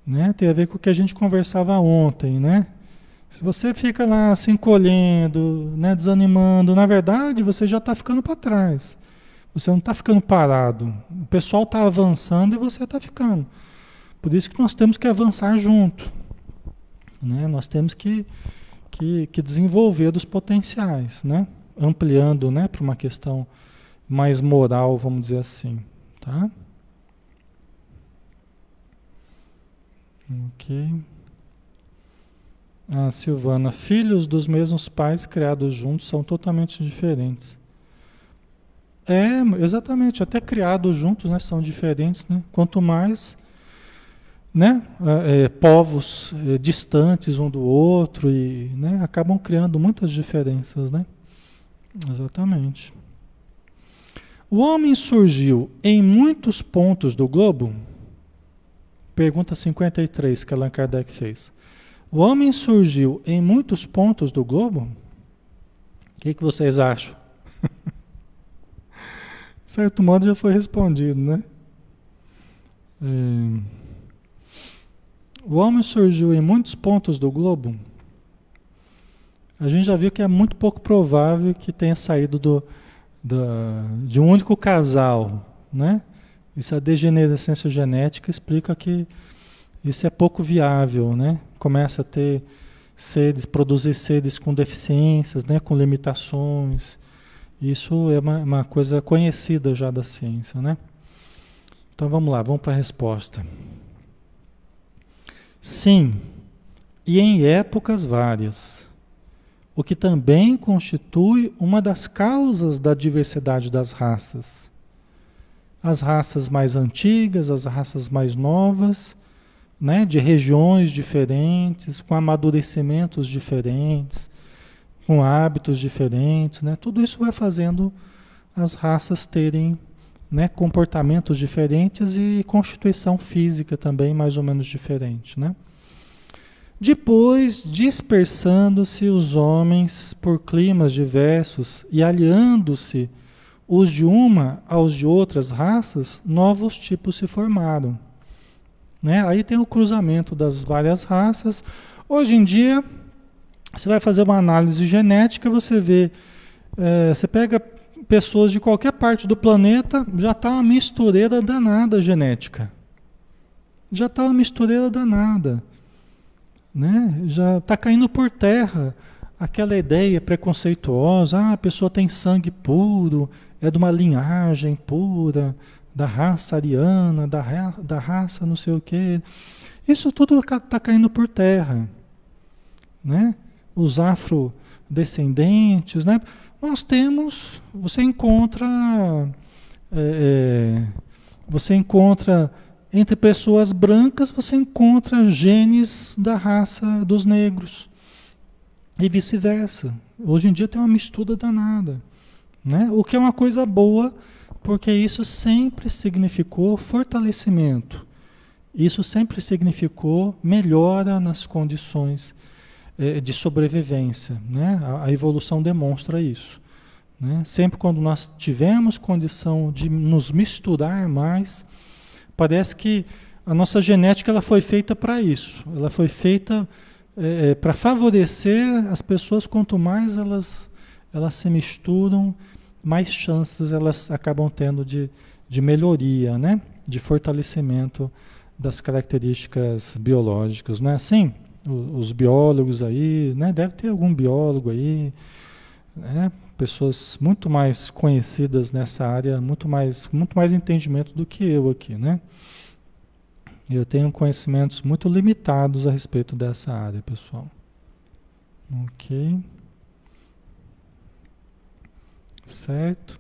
Né? Tem a ver com o que a gente conversava ontem, né? Se você fica lá se encolhendo, né, desanimando, na verdade você já está ficando para trás. Você não está ficando parado. O pessoal está avançando e você está ficando. Por isso que nós temos que avançar junto. Né? Nós temos que, que, que desenvolver os potenciais, né? ampliando né, para uma questão mais moral, vamos dizer assim. Tá? Ok. Ah, Silvana, filhos dos mesmos pais criados juntos são totalmente diferentes. É, exatamente, até criados juntos, né, são diferentes, né? Quanto mais, né, é, é, povos é, distantes um do outro e, né, acabam criando muitas diferenças, né? Exatamente. O homem surgiu em muitos pontos do globo Pergunta 53 que Allan Kardec fez. O homem surgiu em muitos pontos do globo? O que, que vocês acham? certo modo já foi respondido, né? É... O homem surgiu em muitos pontos do globo? A gente já viu que é muito pouco provável que tenha saído do, do, de um único casal, né? Isso a degenerescência genética explica que isso é pouco viável, né? Começa a ter seres, produzir seres com deficiências, né? Com limitações. Isso é uma, uma coisa conhecida já da ciência, né? Então vamos lá, vamos para a resposta. Sim, e em épocas várias, o que também constitui uma das causas da diversidade das raças as raças mais antigas, as raças mais novas, né, de regiões diferentes, com amadurecimentos diferentes, com hábitos diferentes, né? Tudo isso vai fazendo as raças terem né, comportamentos diferentes e constituição física também mais ou menos diferente, né? Depois, dispersando-se os homens por climas diversos e aliando-se os de uma aos de outras raças, novos tipos se formaram. Né? Aí tem o cruzamento das várias raças. Hoje em dia, você vai fazer uma análise genética, você vê, é, você pega pessoas de qualquer parte do planeta, já está uma mistureira danada genética. Já está uma mistureira danada. Né? Já está caindo por terra aquela ideia preconceituosa, ah, a pessoa tem sangue puro, é de uma linhagem pura, da raça ariana, da, ra da raça não sei o quê. Isso tudo está caindo por terra. Né? Os afrodescendentes, né? nós temos, você encontra, é, é, você encontra entre pessoas brancas, você encontra genes da raça dos negros e vice-versa. Hoje em dia tem uma mistura danada, né? O que é uma coisa boa, porque isso sempre significou fortalecimento. Isso sempre significou melhora nas condições é, de sobrevivência. Né? A, a, evolução demonstra isso. Né? Sempre quando nós tivemos condição de nos misturar mais, parece que a nossa genética ela foi feita para isso. Ela foi feita é, para favorecer as pessoas. Quanto mais elas, elas se misturam, mais chances elas acabam tendo de, de melhoria, né? de fortalecimento das características biológicas. Não é assim? Os biólogos aí, né? Deve ter algum biólogo aí, né? Pessoas muito mais conhecidas nessa área, muito mais, muito mais entendimento do que eu aqui, né? Eu tenho conhecimentos muito limitados a respeito dessa área, pessoal. Ok. Certo?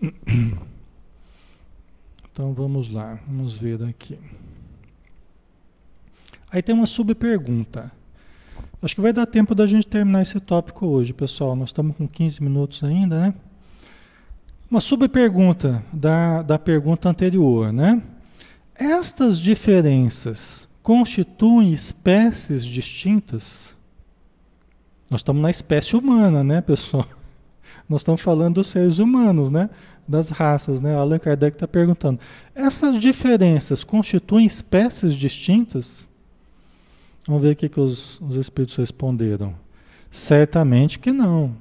Então vamos lá, vamos ver aqui. Aí tem uma subpergunta. Acho que vai dar tempo da gente terminar esse tópico hoje, pessoal. Nós estamos com 15 minutos ainda, né? Uma subpergunta da, da pergunta anterior, né? Estas diferenças constituem espécies distintas? Nós estamos na espécie humana, né, pessoal? Nós estamos falando dos seres humanos, né? Das raças, né? Allan Kardec está perguntando. Essas diferenças constituem espécies distintas? Vamos ver o que, que os, os espíritos responderam. Certamente que não.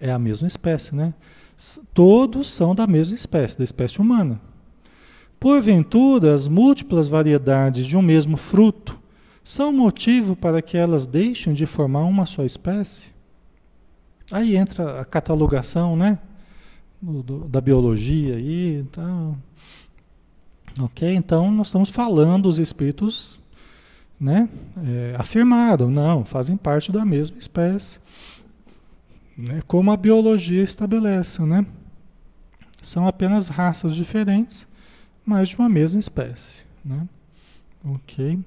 É a mesma espécie, né? Todos são da mesma espécie, da espécie humana. Porventura, as múltiplas variedades de um mesmo fruto são motivo para que elas deixem de formar uma só espécie? Aí entra a catalogação, né? Do, do, da biologia aí e tal. Ok? Então, nós estamos falando, os espíritos né, é, afirmaram, não, fazem parte da mesma espécie. Né, como a biologia estabelece, né? São apenas raças diferentes, mas de uma mesma espécie. Né? Ok.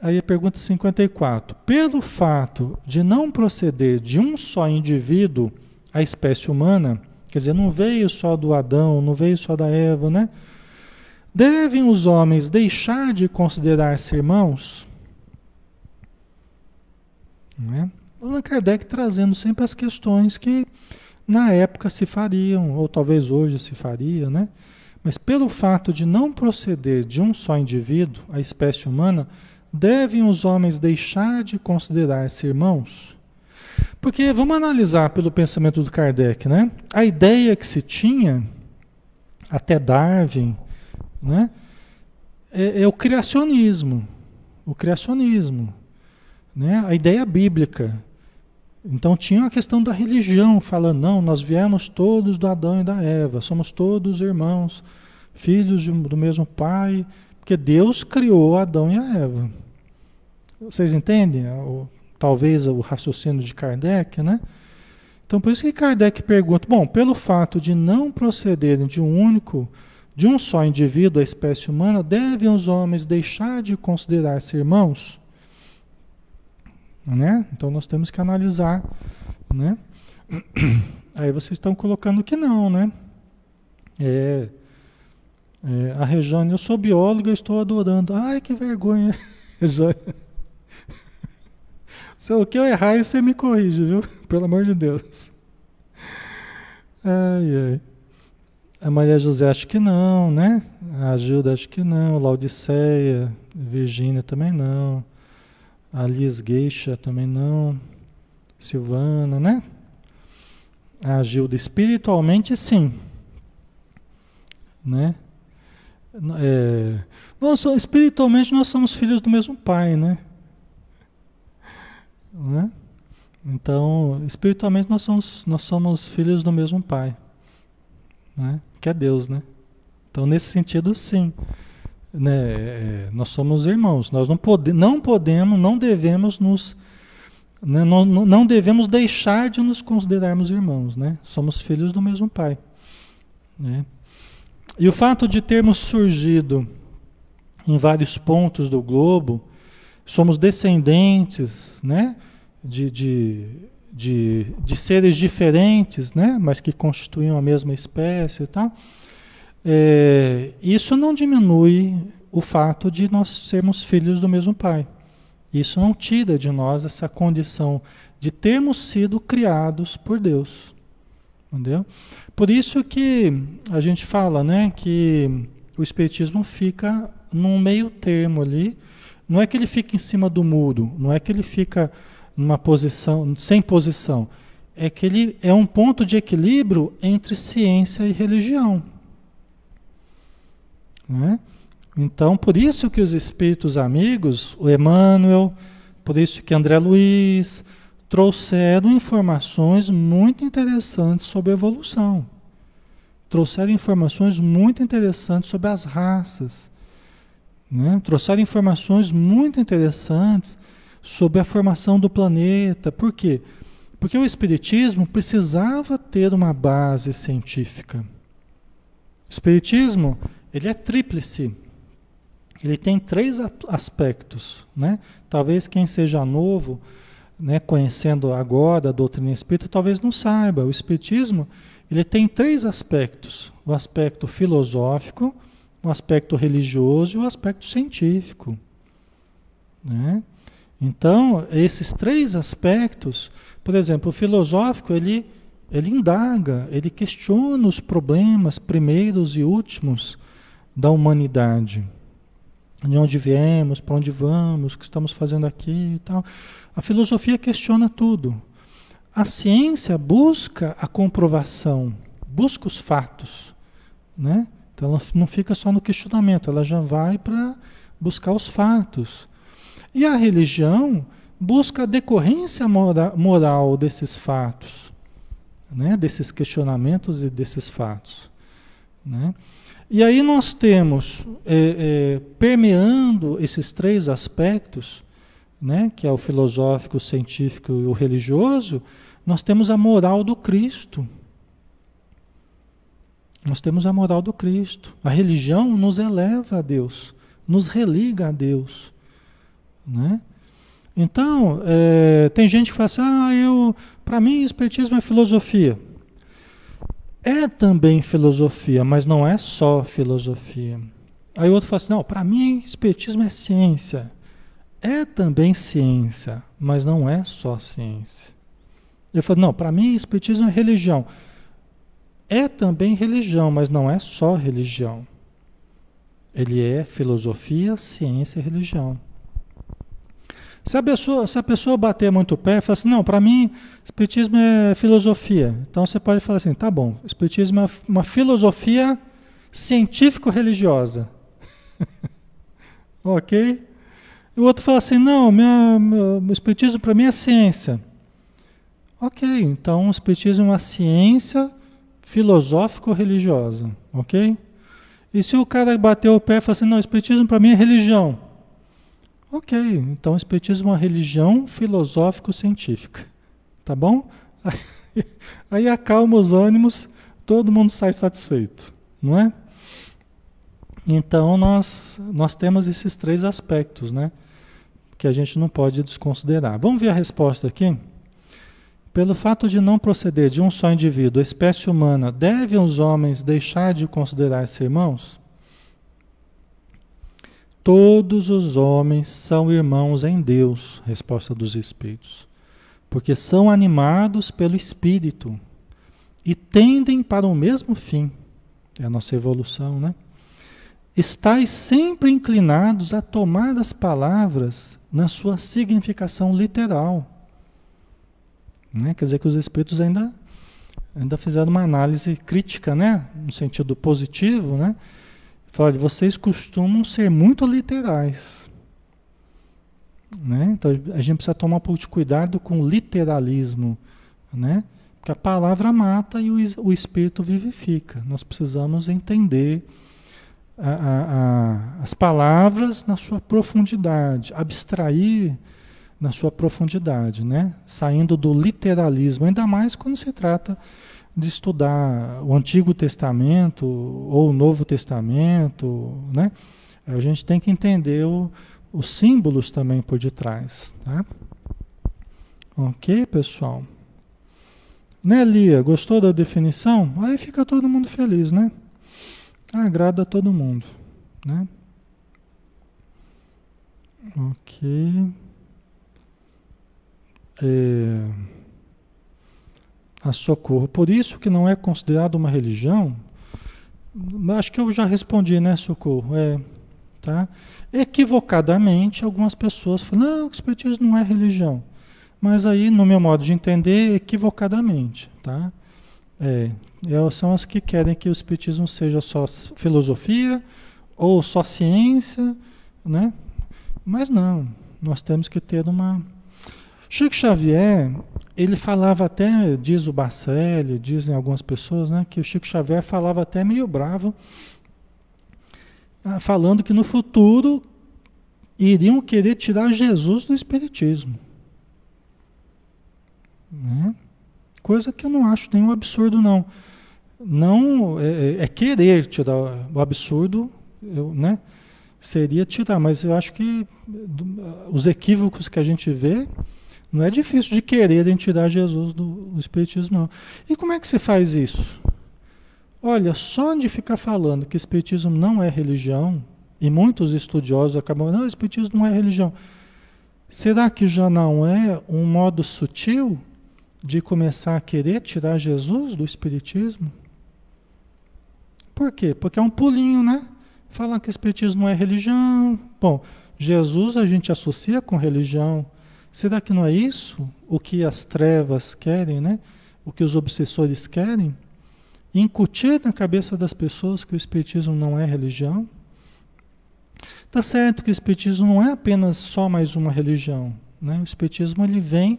Aí a pergunta 54. Pelo fato de não proceder de um só indivíduo a espécie humana, quer dizer, não veio só do Adão, não veio só da Eva, né? Devem os homens deixar de considerar-se irmãos? Não é? Allan Kardec trazendo sempre as questões que na época se fariam, ou talvez hoje se faria, né? Mas pelo fato de não proceder de um só indivíduo, a espécie humana, devem os homens deixar de considerar-se irmãos? Porque vamos analisar pelo pensamento do Kardec, né? A ideia que se tinha até Darwin, né? É, é, o criacionismo. O criacionismo. Né? A ideia bíblica. Então tinha a questão da religião, falando, não, nós viemos todos do Adão e da Eva, somos todos irmãos, filhos de, do mesmo pai, porque Deus criou Adão e a Eva. Vocês entendem? O, talvez o raciocínio de Kardec, né? Então por isso que Kardec pergunta, bom, pelo fato de não procederem de um único, de um só indivíduo, a espécie humana, devem os homens deixar de considerar-se irmãos? Né? Então nós temos que analisar, né? Aí vocês estão colocando que não, né? É, é, a Rejane, eu sou bióloga, estou adorando. Ai, que vergonha, Rejane. Se o que eu errar, você me corrige, viu? Pelo amor de Deus. Ai, ai. A Maria José acho que não, né? A Gilda acho que não. Laudiceia, Virgínia também não. A Liz Geisha também não. Silvana, né? A Gilda, espiritualmente sim. Né? É, nós, espiritualmente nós somos filhos do mesmo pai, né? né? Então, espiritualmente nós somos, nós somos filhos do mesmo pai, né? Que é Deus, né? Então, nesse sentido, sim. Né? É, nós somos irmãos. Nós não, pode, não podemos, não devemos nos né? não, não devemos deixar de nos considerarmos irmãos, né? Somos filhos do mesmo pai, né? E o fato de termos surgido em vários pontos do globo, somos descendentes, né? De, de, de, de seres diferentes, né? Mas que constituem a mesma espécie e tal. É, isso não diminui o fato de nós sermos filhos do mesmo pai. Isso não tira de nós essa condição de termos sido criados por Deus. Entendeu? Por isso que a gente fala, né, que o espiritismo fica num meio termo ali. Não é que ele fica em cima do muro, não é que ele fica numa posição sem posição. É que ele é um ponto de equilíbrio entre ciência e religião. Né? Então, por isso que os espíritos amigos, o Emmanuel, por isso que André Luiz, trouxeram informações muito interessantes sobre a evolução. Trouxeram informações muito interessantes sobre as raças. Né? Trouxeram informações muito interessantes sobre a formação do planeta. Por quê? Porque o Espiritismo precisava ter uma base científica. O Espiritismo ele é tríplice ele tem três aspectos, né? Talvez quem seja novo, né, conhecendo agora a doutrina espírita, talvez não saiba. O espiritismo, ele tem três aspectos: o aspecto filosófico, o aspecto religioso e o aspecto científico, né? Então, esses três aspectos, por exemplo, o filosófico, ele ele indaga, ele questiona os problemas primeiros e últimos da humanidade de onde viemos, para onde vamos, o que estamos fazendo aqui e tal. A filosofia questiona tudo. A ciência busca a comprovação, busca os fatos, né? Então ela não fica só no questionamento, ela já vai para buscar os fatos. E a religião busca a decorrência mora, moral desses fatos, né? Desses questionamentos e desses fatos, né? E aí nós temos, é, é, permeando esses três aspectos, né, que é o filosófico, o científico e o religioso, nós temos a moral do Cristo. Nós temos a moral do Cristo. A religião nos eleva a Deus, nos religa a Deus. Né? Então, é, tem gente que fala assim, ah, eu, para mim, Espiritismo é filosofia. É também filosofia, mas não é só filosofia. Aí o outro fala assim: não, para mim, Espiritismo é ciência. É também ciência, mas não é só ciência. Eu falo: não, para mim, Espiritismo é religião. É também religião, mas não é só religião. Ele é filosofia, ciência e religião. Se a pessoa, se a pessoa bater muito o pé, fala assim, não, para mim, Espiritismo é filosofia. Então você pode falar assim, tá bom, Espiritismo é uma filosofia científico-religiosa. ok? E o outro fala assim, não, minha, meu, Espiritismo para mim é ciência. Ok, então o Espiritismo é uma ciência filosófico-religiosa. Ok? E se o cara bater o pé e falar assim, não, Espiritismo para mim é religião. Ok, então o Espiritismo é uma religião filosófico-científica. Tá bom? Aí acalma os ânimos, todo mundo sai satisfeito, não é? Então nós, nós temos esses três aspectos, né? Que a gente não pode desconsiderar. Vamos ver a resposta aqui? Pelo fato de não proceder de um só indivíduo, a espécie humana, devem os homens deixar de considerar-se irmãos? Todos os homens são irmãos em Deus, resposta dos Espíritos, porque são animados pelo Espírito e tendem para o mesmo fim. É a nossa evolução, né? Estais sempre inclinados a tomar as palavras na sua significação literal. Né? Quer dizer que os Espíritos ainda, ainda fizeram uma análise crítica, né? no sentido positivo, né? Fala, vocês costumam ser muito literais. Né? Então a gente precisa tomar um pouco de cuidado com o literalismo. Né? Porque a palavra mata e o, o espírito vivifica. Nós precisamos entender a, a, a, as palavras na sua profundidade, abstrair na sua profundidade, né? saindo do literalismo, ainda mais quando se trata de estudar o Antigo Testamento ou o Novo Testamento, né? A gente tem que entender o, os símbolos também por detrás, tá? Ok, pessoal? Né, Lia? Gostou da definição? Aí fica todo mundo feliz, né? Agrada a todo mundo, né? Ok. É a socorro. Por isso que não é considerado uma religião. Acho que eu já respondi, né, socorro? É, tá? Equivocadamente, algumas pessoas falam, não, o espiritismo não é religião. Mas aí, no meu modo de entender, equivocadamente, tá? É, é são as que querem que o espiritismo seja só filosofia ou só ciência, né? Mas não, nós temos que ter uma Chico Xavier, ele falava até, diz o Bacelli, dizem algumas pessoas, né, que o Chico Xavier falava até meio bravo, ah, falando que no futuro iriam querer tirar Jesus do Espiritismo. Né? Coisa que eu não acho nenhum absurdo, não. Não é, é, é querer tirar o absurdo, eu, né? Seria tirar, mas eu acho que os equívocos que a gente vê não é difícil de quererem tirar Jesus do, do Espiritismo, não. E como é que se faz isso? Olha, só de ficar falando que Espiritismo não é religião, e muitos estudiosos acabam, não, Espiritismo não é religião. Será que já não é um modo sutil de começar a querer tirar Jesus do Espiritismo? Por quê? Porque é um pulinho, né? Falar que Espiritismo não é religião. Bom, Jesus a gente associa com religião. Será que não é isso o que as trevas querem, né? O que os obsessores querem? Incutir na cabeça das pessoas que o Espiritismo não é religião? Tá certo que o Espiritismo não é apenas só mais uma religião. Né? O Espiritismo ele vem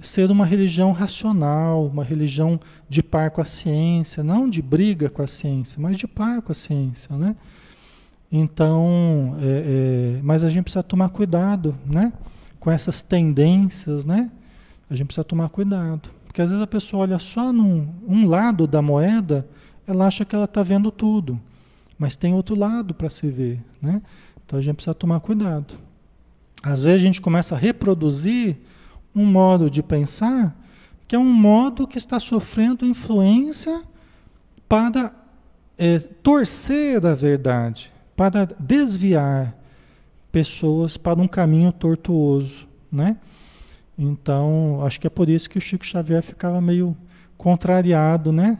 ser uma religião racional, uma religião de par com a ciência, não de briga com a ciência, mas de par com a ciência. Né? Então, é, é, mas a gente precisa tomar cuidado, né? Com essas tendências, né? A gente precisa tomar cuidado. Porque às vezes a pessoa olha só num um lado da moeda, ela acha que ela está vendo tudo. Mas tem outro lado para se ver, né? Então a gente precisa tomar cuidado. Às vezes a gente começa a reproduzir um modo de pensar que é um modo que está sofrendo influência para é, torcer a verdade, para desviar, pessoas para um caminho tortuoso, né? Então, acho que é por isso que o Chico Xavier ficava meio contrariado, né?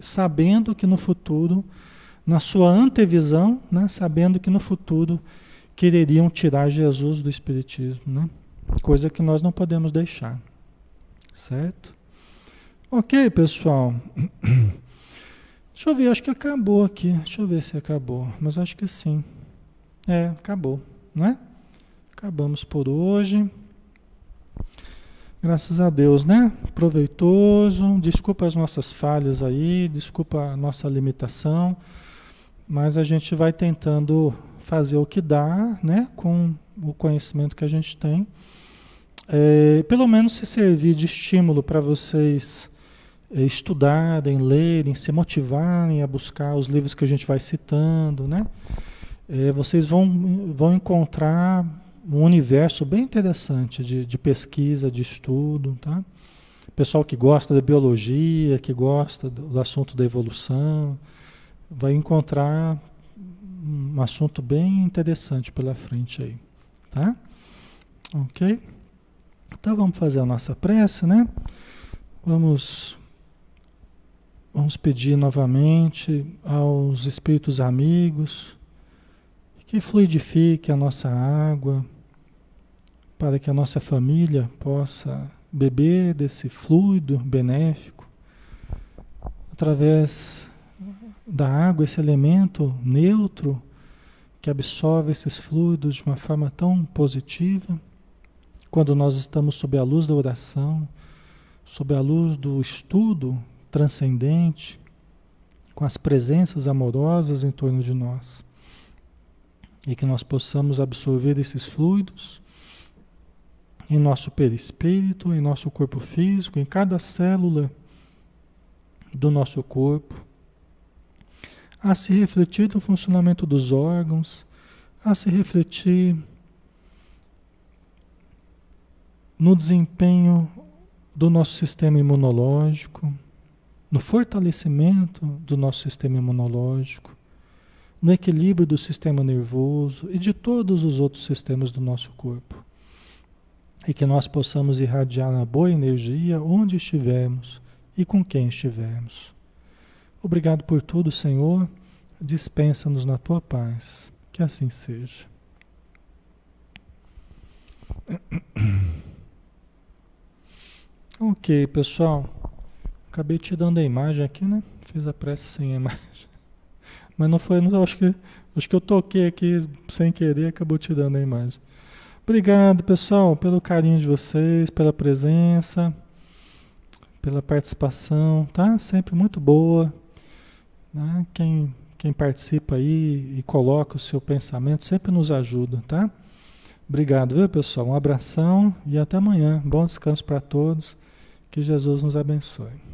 Sabendo que no futuro, na sua antevisão, né? Sabendo que no futuro quereriam tirar Jesus do Espiritismo, né? Coisa que nós não podemos deixar, certo? Ok, pessoal. Deixa eu ver, acho que acabou aqui. Deixa eu ver se acabou, mas acho que sim. É, acabou não é? Acabamos por hoje. Graças a Deus, né? Proveitoso. Desculpa as nossas falhas aí, desculpa a nossa limitação, mas a gente vai tentando fazer o que dá, né? Com o conhecimento que a gente tem. é, pelo menos se servir de estímulo para vocês é, estudarem, lerem, se motivarem a buscar os livros que a gente vai citando, né? É, vocês vão, vão encontrar um universo bem interessante de, de pesquisa, de estudo, tá? Pessoal que gosta da biologia, que gosta do, do assunto da evolução, vai encontrar um assunto bem interessante pela frente aí, tá? Ok? Então vamos fazer a nossa prece, né? Vamos vamos pedir novamente aos espíritos amigos que fluidifique a nossa água para que a nossa família possa beber desse fluido benéfico através da água, esse elemento neutro que absorve esses fluidos de uma forma tão positiva, quando nós estamos sob a luz da oração, sob a luz do estudo transcendente, com as presenças amorosas em torno de nós. E que nós possamos absorver esses fluidos em nosso perispírito, em nosso corpo físico, em cada célula do nosso corpo, a se refletir no funcionamento dos órgãos, a se refletir no desempenho do nosso sistema imunológico, no fortalecimento do nosso sistema imunológico, no equilíbrio do sistema nervoso e de todos os outros sistemas do nosso corpo e que nós possamos irradiar na boa energia onde estivermos e com quem estivermos. Obrigado por tudo, Senhor. Dispensa-nos na tua paz. Que assim seja. Ok, pessoal. Acabei te dando a imagem aqui, né? Fiz a prece sem a imagem. Mas não foi, não, acho que acho que eu toquei aqui sem querer, acabou te dando a imagem. Obrigado, pessoal, pelo carinho de vocês, pela presença, pela participação, tá? Sempre muito boa. Né? Quem, quem participa aí e coloca o seu pensamento sempre nos ajuda, tá? Obrigado, viu, pessoal? Um abração e até amanhã. Bom descanso para todos. Que Jesus nos abençoe.